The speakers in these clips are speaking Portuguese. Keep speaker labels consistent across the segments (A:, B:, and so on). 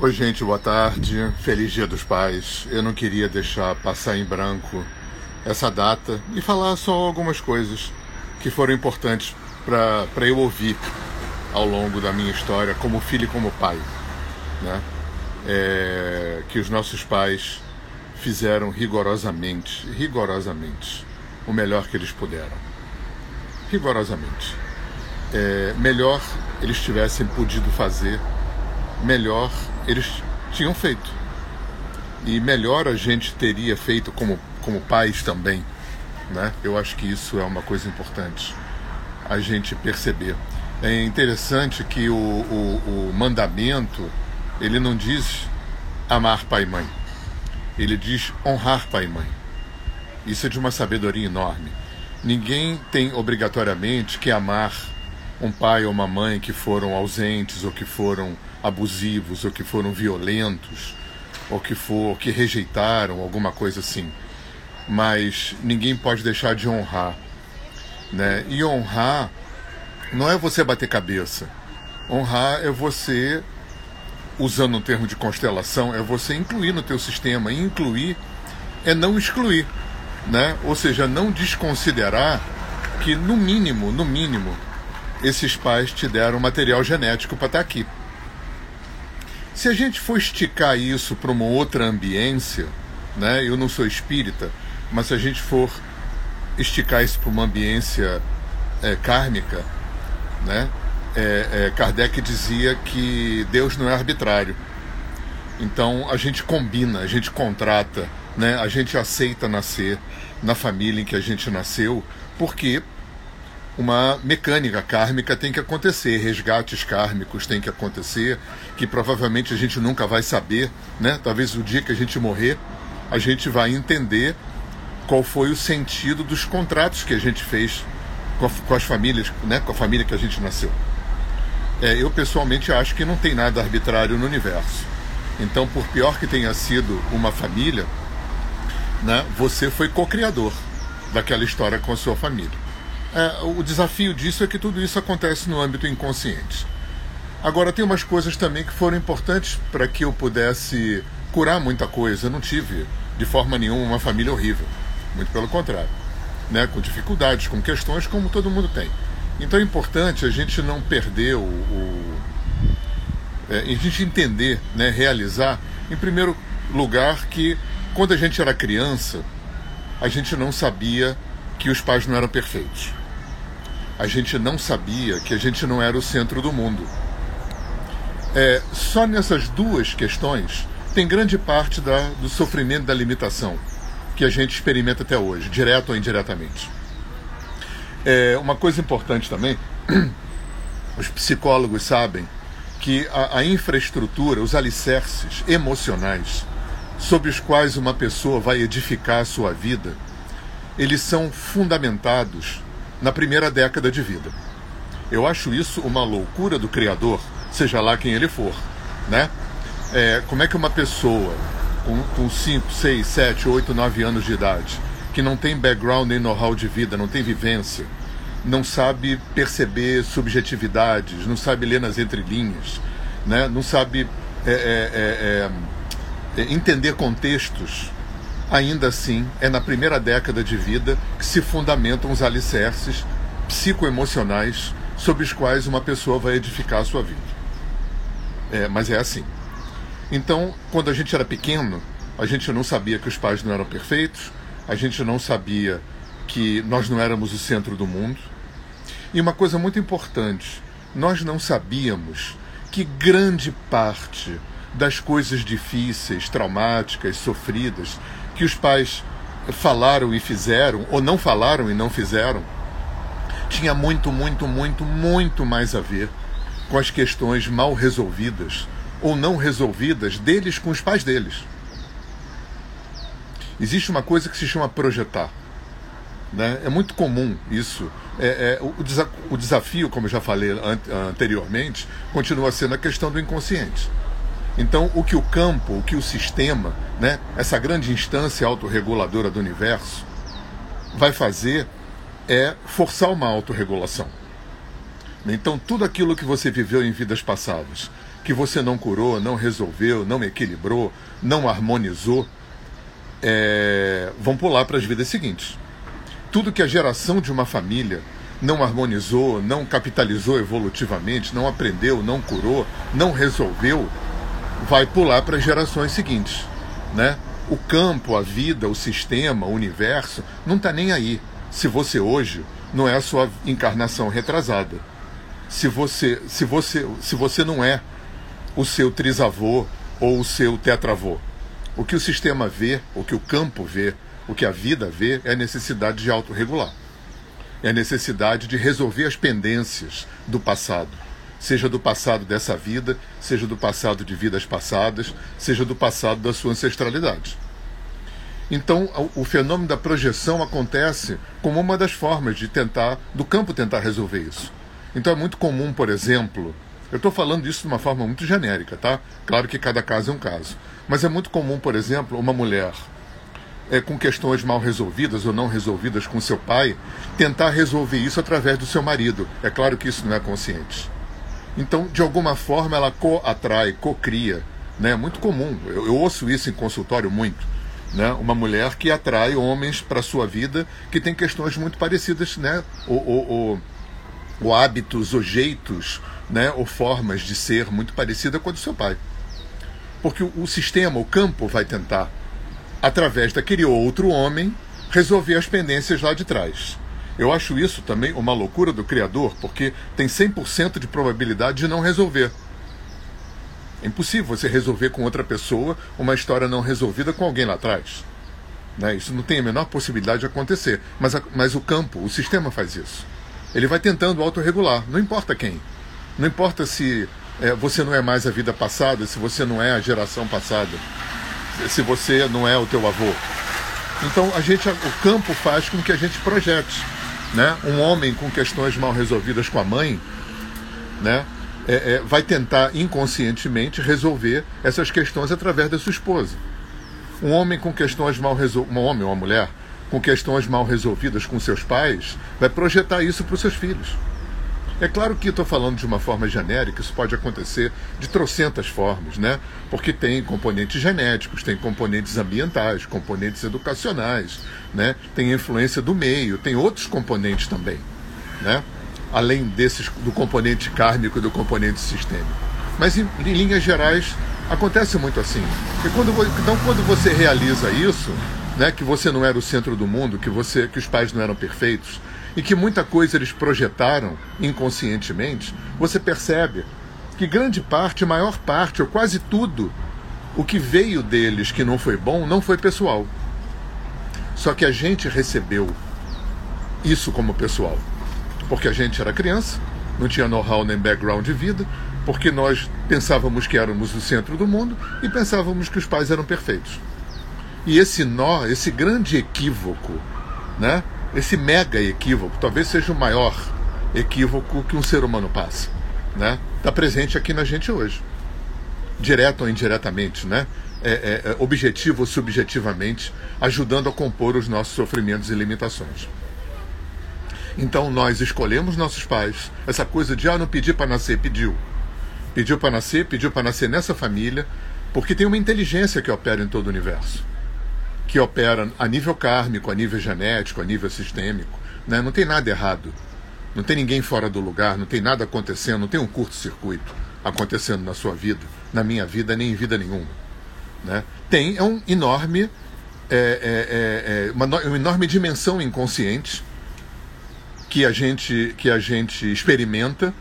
A: Oi, gente, boa tarde. Feliz Dia dos Pais. Eu não queria deixar passar em branco essa data e falar só algumas coisas que foram importantes para eu ouvir ao longo da minha história, como filho e como pai. Né? É, que os nossos pais fizeram rigorosamente, rigorosamente, o melhor que eles puderam. Rigorosamente. É, melhor eles tivessem podido fazer, melhor eles tinham feito. E melhor a gente teria feito como, como pais também. Né? Eu acho que isso é uma coisa importante a gente perceber. É interessante que o, o, o mandamento ele não diz amar pai e mãe, ele diz honrar pai e mãe. Isso é de uma sabedoria enorme. Ninguém tem obrigatoriamente que amar um pai ou uma mãe que foram ausentes ou que foram abusivos ou que foram violentos ou que for que rejeitaram alguma coisa assim. Mas ninguém pode deixar de honrar, né? E honrar não é você bater cabeça. Honrar é você usando um termo de constelação, é você incluir no teu sistema. Incluir é não excluir, né? Ou seja, não desconsiderar que no mínimo, no mínimo, esses pais te deram material genético para estar tá aqui. Se a gente for esticar isso para uma outra ambiência, né? Eu não sou espírita, mas se a gente for esticar isso para uma ambiência é, kármica, né? É, é, Kardec dizia que Deus não é arbitrário. Então a gente combina, a gente contrata, né? A gente aceita nascer na família em que a gente nasceu, porque uma mecânica kármica tem que acontecer, resgates kármicos tem que acontecer, que provavelmente a gente nunca vai saber, né? Talvez o dia que a gente morrer, a gente vai entender qual foi o sentido dos contratos que a gente fez com, a, com as famílias, né? Com a família que a gente nasceu. É, eu pessoalmente acho que não tem nada arbitrário no universo. Então, por pior que tenha sido uma família, né? Você foi co-criador daquela história com a sua família. É, o desafio disso é que tudo isso acontece no âmbito inconsciente. Agora, tem umas coisas também que foram importantes para que eu pudesse curar muita coisa. Eu não tive, de forma nenhuma, uma família horrível. Muito pelo contrário. Né? Com dificuldades, com questões, como todo mundo tem. Então é importante a gente não perder o. o é, a gente entender, né, realizar, em primeiro lugar, que quando a gente era criança, a gente não sabia que os pais não eram perfeitos a gente não sabia que a gente não era o centro do mundo. É, só nessas duas questões tem grande parte da, do sofrimento da limitação que a gente experimenta até hoje, direto ou indiretamente. É, uma coisa importante também, os psicólogos sabem que a, a infraestrutura, os alicerces emocionais sobre os quais uma pessoa vai edificar a sua vida, eles são fundamentados na primeira década de vida. Eu acho isso uma loucura do Criador, seja lá quem ele for. Né? É, como é que uma pessoa com 5, 6, 7, 8, 9 anos de idade, que não tem background nem know-how de vida, não tem vivência, não sabe perceber subjetividades, não sabe ler nas entrelinhas, né? não sabe é, é, é, é entender contextos, ainda assim é na primeira década de vida que se fundamentam os alicerces psicoemocionais sobre os quais uma pessoa vai edificar a sua vida. É, mas é assim. Então, quando a gente era pequeno, a gente não sabia que os pais não eram perfeitos, a gente não sabia que nós não éramos o centro do mundo. E uma coisa muito importante, nós não sabíamos que grande parte das coisas difíceis, traumáticas, sofridas, que os pais falaram e fizeram, ou não falaram e não fizeram, tinha muito, muito, muito, muito mais a ver com as questões mal resolvidas ou não resolvidas deles com os pais deles. Existe uma coisa que se chama projetar. Né? É muito comum isso. É, é o, o, desafio, como eu já falei an anteriormente, continua sendo a questão do inconsciente. Então, o que o campo, o que o sistema, né, essa grande instância autorreguladora do universo, vai fazer é forçar uma autorregulação. Então, tudo aquilo que você viveu em vidas passadas, que você não curou, não resolveu, não equilibrou, não harmonizou, é, vão pular para as vidas seguintes. Tudo que a geração de uma família não harmonizou, não capitalizou evolutivamente, não aprendeu, não curou, não resolveu, vai pular para as gerações seguintes, né? O campo, a vida, o sistema, o universo não está nem aí. Se você hoje não é a sua encarnação retrasada, se você, se você, se você não é o seu trisavô ou o seu tetravô, o que o sistema vê, o que o campo vê, o que a vida vê é a necessidade de autorregular. É a necessidade de resolver as pendências do passado seja do passado dessa vida, seja do passado de vidas passadas, seja do passado da sua ancestralidade. Então, o fenômeno da projeção acontece como uma das formas de tentar, do campo tentar resolver isso. Então, é muito comum, por exemplo, eu estou falando isso de uma forma muito genérica, tá? Claro que cada caso é um caso. Mas é muito comum, por exemplo, uma mulher é, com questões mal resolvidas ou não resolvidas com seu pai tentar resolver isso através do seu marido. É claro que isso não é consciente. Então, de alguma forma, ela co-atrai, co-cria. Né? É muito comum. Eu, eu, ouço isso em consultório muito. Né? Uma mulher que atrai homens para sua vida que tem questões muito parecidas, né? ou, ou, ou, ou hábitos, ou jeitos, né? ou formas de ser muito parecida com a do seu pai. Porque o, o sistema, o campo, vai tentar, através daquele outro homem, resolver as pendências lá de trás. Eu acho isso também uma loucura do criador, porque tem 100% de probabilidade de não resolver. É impossível você resolver com outra pessoa uma história não resolvida com alguém lá atrás. Né? Isso não tem a menor possibilidade de acontecer. Mas, a, mas o campo, o sistema faz isso. Ele vai tentando autorregular, não importa quem. Não importa se é, você não é mais a vida passada, se você não é a geração passada, se você não é o teu avô. Então a gente, o campo faz com que a gente projete né? Um homem com questões mal resolvidas com a mãe, né? É, é, vai tentar inconscientemente resolver essas questões através da sua esposa. Um homem com questões mal resolvidas, um homem ou uma mulher com questões mal resolvidas com seus pais, vai projetar isso para os seus filhos. É claro que estou falando de uma forma genérica, isso pode acontecer de trocentas formas, né? Porque tem componentes genéticos, tem componentes ambientais, componentes educacionais, né? Tem influência do meio, tem outros componentes também, né? Além desses do componente kármico e do componente sistêmico. Mas em, em linhas gerais acontece muito assim. E quando, então quando você realiza isso, né, que você não era o centro do mundo, que você que os pais não eram perfeitos, e que muita coisa eles projetaram inconscientemente, você percebe que grande parte, maior parte, ou quase tudo, o que veio deles que não foi bom, não foi pessoal. Só que a gente recebeu isso como pessoal. Porque a gente era criança, não tinha know-how nem background de vida, porque nós pensávamos que éramos o centro do mundo e pensávamos que os pais eram perfeitos. E esse nó, esse grande equívoco, né? Esse mega equívoco, talvez seja o maior equívoco que um ser humano passa, né? Está presente aqui na gente hoje, direto ou indiretamente, né? É, é, é, objetivo ou subjetivamente, ajudando a compor os nossos sofrimentos e limitações. Então nós escolhemos nossos pais. Essa coisa de ah, não pedir para nascer, pediu. Pediu para nascer, pediu para nascer nessa família, porque tem uma inteligência que opera em todo o universo que opera a nível kármico, a nível genético, a nível sistêmico. Né? Não tem nada errado. Não tem ninguém fora do lugar, não tem nada acontecendo, não tem um curto-circuito acontecendo na sua vida, na minha vida, nem em vida nenhuma. Né? Tem é um enorme, é, é, é, é uma, uma enorme dimensão inconsciente que a gente que a gente experimenta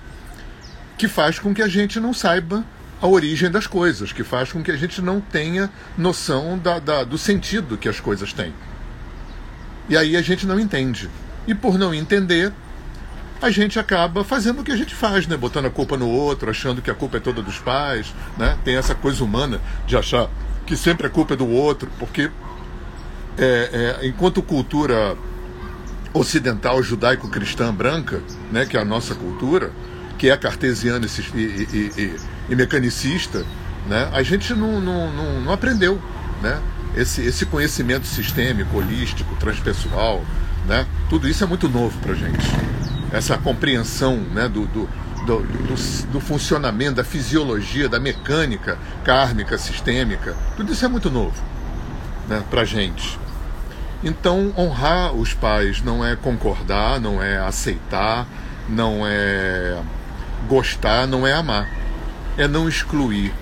A: que faz com que a gente não saiba a origem das coisas, que faz com que a gente não tenha noção da, da, do sentido que as coisas têm. E aí a gente não entende. E por não entender, a gente acaba fazendo o que a gente faz, né? Botando a culpa no outro, achando que a culpa é toda dos pais, né? Tem essa coisa humana de achar que sempre a culpa é do outro, porque é, é, enquanto cultura ocidental judaico-cristã branca, né, que é a nossa cultura, que é cartesiana e, e, e, e mecanicista, né, a gente não, não, não, não aprendeu né, esse, esse conhecimento sistêmico, holístico, transpessoal. Né, tudo isso é muito novo para a gente. Essa compreensão né, do, do, do, do, do, funcionamento, da fisiologia, da mecânica kármica, sistêmica. Tudo isso é muito novo né, para gente. Então, honrar os pais não é concordar, não é aceitar, não é gostar, não é amar. É não excluir.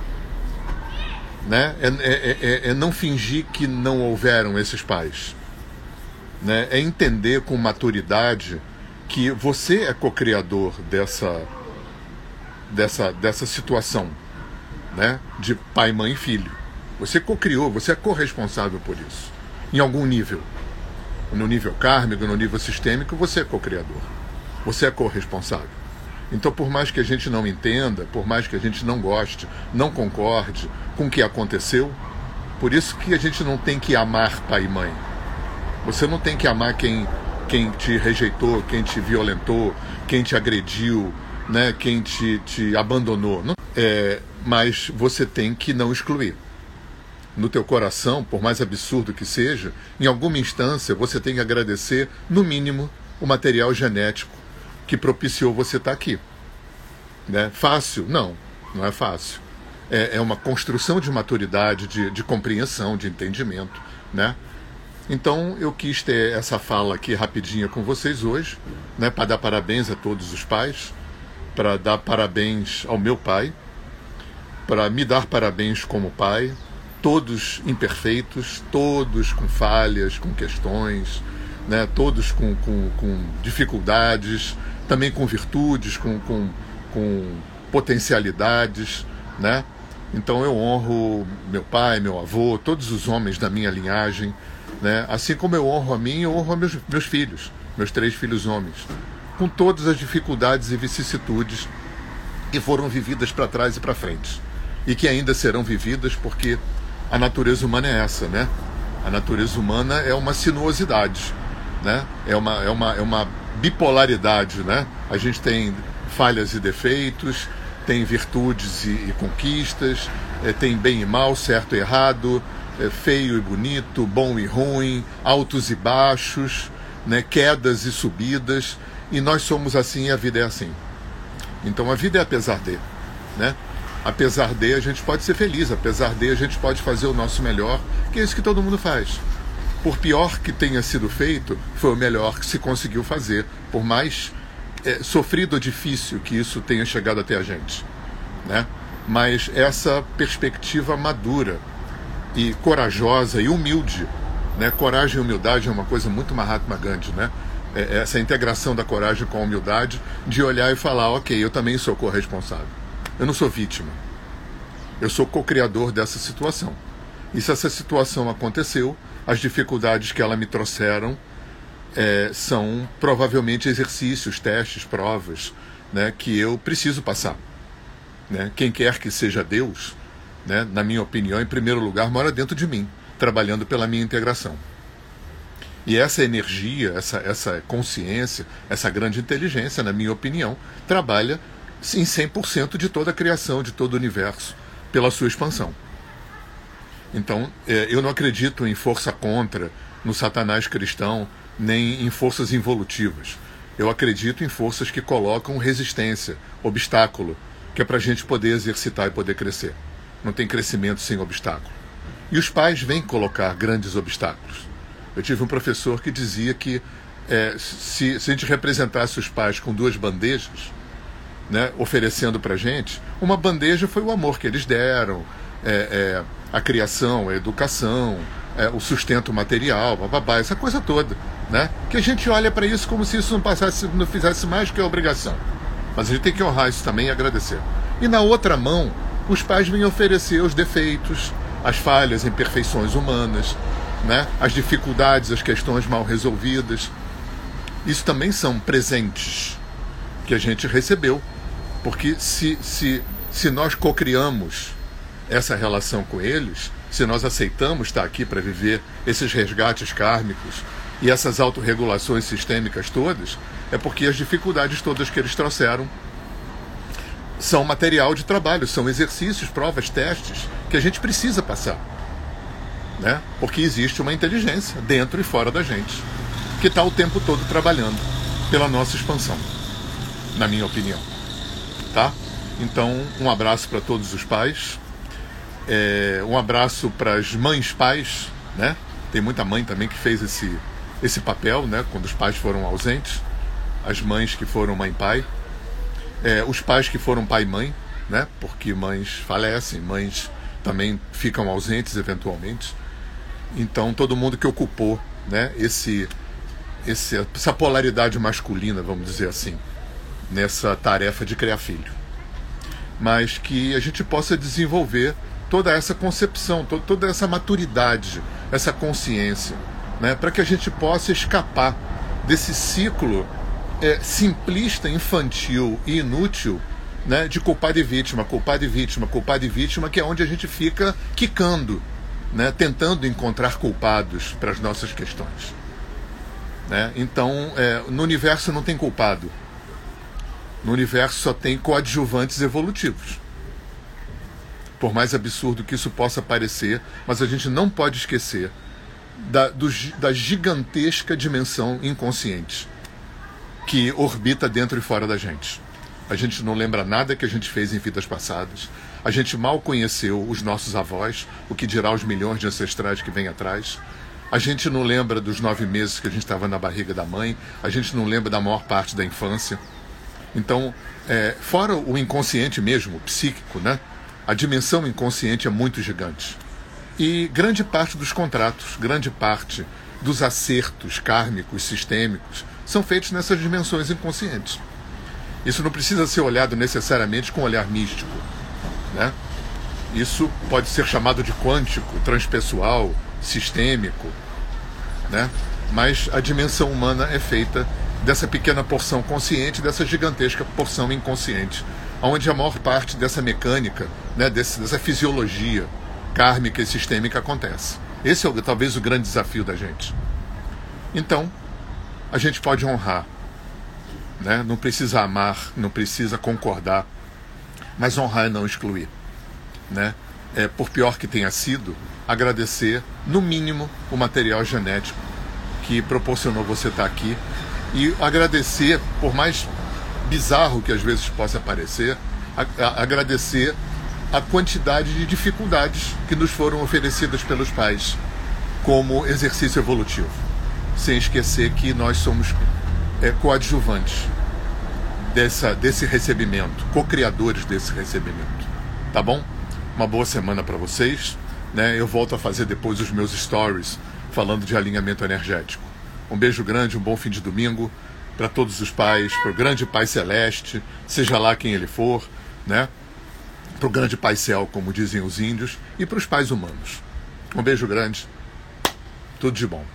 A: Né? É, é, é, é não fingir que não houveram esses pais. Né? É entender com maturidade que você é co-criador dessa, dessa, dessa situação né? de pai, mãe e filho. Você co-criou, você é corresponsável por isso em algum nível. No nível kármico, no nível sistêmico, você é co-criador. Você é corresponsável. Então, por mais que a gente não entenda, por mais que a gente não goste, não concorde com o que aconteceu, por isso que a gente não tem que amar pai e mãe. Você não tem que amar quem, quem te rejeitou, quem te violentou, quem te agrediu, né, quem te, te abandonou. É, mas você tem que não excluir no teu coração, por mais absurdo que seja, em alguma instância você tem que agradecer, no mínimo, o material genético que propiciou você estar aqui. Né? Fácil? Não, não é fácil. É, é uma construção de maturidade, de, de compreensão, de entendimento. Né? Então eu quis ter essa fala aqui rapidinha com vocês hoje, né, para dar parabéns a todos os pais, para dar parabéns ao meu pai, para me dar parabéns como pai, todos imperfeitos, todos com falhas, com questões, né? todos com, com, com dificuldades, também com virtudes, com, com, com potencialidades. Né? Então eu honro meu pai, meu avô, todos os homens da minha linhagem. Né? Assim como eu honro a mim, eu honro meus, meus filhos, meus três filhos homens, com todas as dificuldades e vicissitudes que foram vividas para trás e para frente. E que ainda serão vividas porque a natureza humana é essa, né? A natureza humana é uma sinuosidade, né? É uma, é uma, é uma bipolaridade, né? A gente tem falhas e defeitos, tem virtudes e, e conquistas, é, tem bem e mal, certo e errado, é, feio e bonito, bom e ruim, altos e baixos, né? quedas e subidas, e nós somos assim e a vida é assim. Então a vida é apesar de, né? apesar de a gente pode ser feliz, apesar de a gente pode fazer o nosso melhor, que é isso que todo mundo faz. Por pior que tenha sido feito, foi o melhor que se conseguiu fazer, por mais é, sofrido ou difícil que isso tenha chegado até a gente. Né? Mas essa perspectiva madura e corajosa e humilde, né? coragem e humildade é uma coisa muito Mahatma Gandhi, né? É essa integração da coragem com a humildade, de olhar e falar, ok, eu também sou corresponsável. Eu não sou vítima. Eu sou co-criador dessa situação. E se essa situação aconteceu, as dificuldades que ela me trouxeram é, são provavelmente exercícios, testes, provas né, que eu preciso passar. Né? Quem quer que seja Deus, né, na minha opinião, em primeiro lugar, mora dentro de mim, trabalhando pela minha integração. E essa energia, essa, essa consciência, essa grande inteligência, na minha opinião, trabalha em 100% de toda a criação, de todo o universo, pela sua expansão. Então, é, eu não acredito em força contra, no satanás cristão, nem em forças involutivas. Eu acredito em forças que colocam resistência, obstáculo, que é para a gente poder exercitar e poder crescer. Não tem crescimento sem obstáculo. E os pais vêm colocar grandes obstáculos. Eu tive um professor que dizia que é, se, se a gente representasse os pais com duas bandejas, né, oferecendo para gente, uma bandeja foi o amor que eles deram, é, é, a criação, a educação, é, o sustento material, bababá, essa coisa toda, né? Que a gente olha para isso como se isso não passasse, não fizesse mais que a obrigação. Mas a gente tem que honrar isso também e agradecer. E na outra mão, os pais vêm oferecer os defeitos, as falhas, imperfeições humanas, né? As dificuldades, as questões mal resolvidas. Isso também são presentes que a gente recebeu porque se, se, se nós cocriamos essa relação com eles, se nós aceitamos estar aqui para viver esses resgates kármicos e essas autorregulações sistêmicas todas, é porque as dificuldades todas que eles trouxeram são material de trabalho, são exercícios, provas, testes que a gente precisa passar. Né? Porque existe uma inteligência dentro e fora da gente que está o tempo todo trabalhando pela nossa expansão, na minha opinião. tá? Então, um abraço para todos os pais, é, um abraço para as mães pais, né? Tem muita mãe também que fez esse, esse papel, né? Quando os pais foram ausentes, as mães que foram mãe pai, é, os pais que foram pai mãe, né? Porque mães falecem, mães também ficam ausentes eventualmente. Então todo mundo que ocupou, né? Esse, esse essa polaridade masculina, vamos dizer assim, nessa tarefa de criar filho, mas que a gente possa desenvolver toda essa concepção, to toda essa maturidade, essa consciência, né? Para que a gente possa escapar desse ciclo é, simplista, infantil e inútil né, de culpado e vítima, culpado e vítima, culpado e vítima, que é onde a gente fica quicando, né, tentando encontrar culpados para as nossas questões. Né? Então, é, no universo não tem culpado. No universo só tem coadjuvantes evolutivos. Por mais absurdo que isso possa parecer, mas a gente não pode esquecer da, do, da gigantesca dimensão inconsciente que orbita dentro e fora da gente. A gente não lembra nada que a gente fez em vidas passadas. A gente mal conheceu os nossos avós, o que dirá os milhões de ancestrais que vêm atrás. A gente não lembra dos nove meses que a gente estava na barriga da mãe. A gente não lembra da maior parte da infância. Então, é, fora o inconsciente mesmo, o psíquico, né? A dimensão inconsciente é muito gigante. E grande parte dos contratos, grande parte dos acertos kármicos, sistêmicos, são feitos nessas dimensões inconscientes. Isso não precisa ser olhado necessariamente com um olhar místico. Né? Isso pode ser chamado de quântico, transpessoal, sistêmico. Né? Mas a dimensão humana é feita dessa pequena porção consciente, dessa gigantesca porção inconsciente, onde a maior parte dessa mecânica, né, desse, dessa fisiologia kármica e sistêmica acontece. Esse é talvez o grande desafio da gente. Então, a gente pode honrar. Né? Não precisa amar, não precisa concordar, mas honrar é não excluir. Né? É, por pior que tenha sido, agradecer, no mínimo, o material genético que proporcionou você estar aqui e agradecer, por mais bizarro que às vezes possa parecer, agradecer a quantidade de dificuldades que nos foram oferecidas pelos pais como exercício evolutivo sem esquecer que nós somos é, coadjuvantes dessa, desse recebimento, co-criadores desse recebimento. Tá bom? Uma boa semana para vocês. Né? Eu volto a fazer depois os meus stories falando de alinhamento energético. Um beijo grande, um bom fim de domingo para todos os pais, para o grande Pai Celeste, seja lá quem ele for, né? Para o grande Pai Céu, como dizem os índios, e para os pais humanos. Um beijo grande, tudo de bom.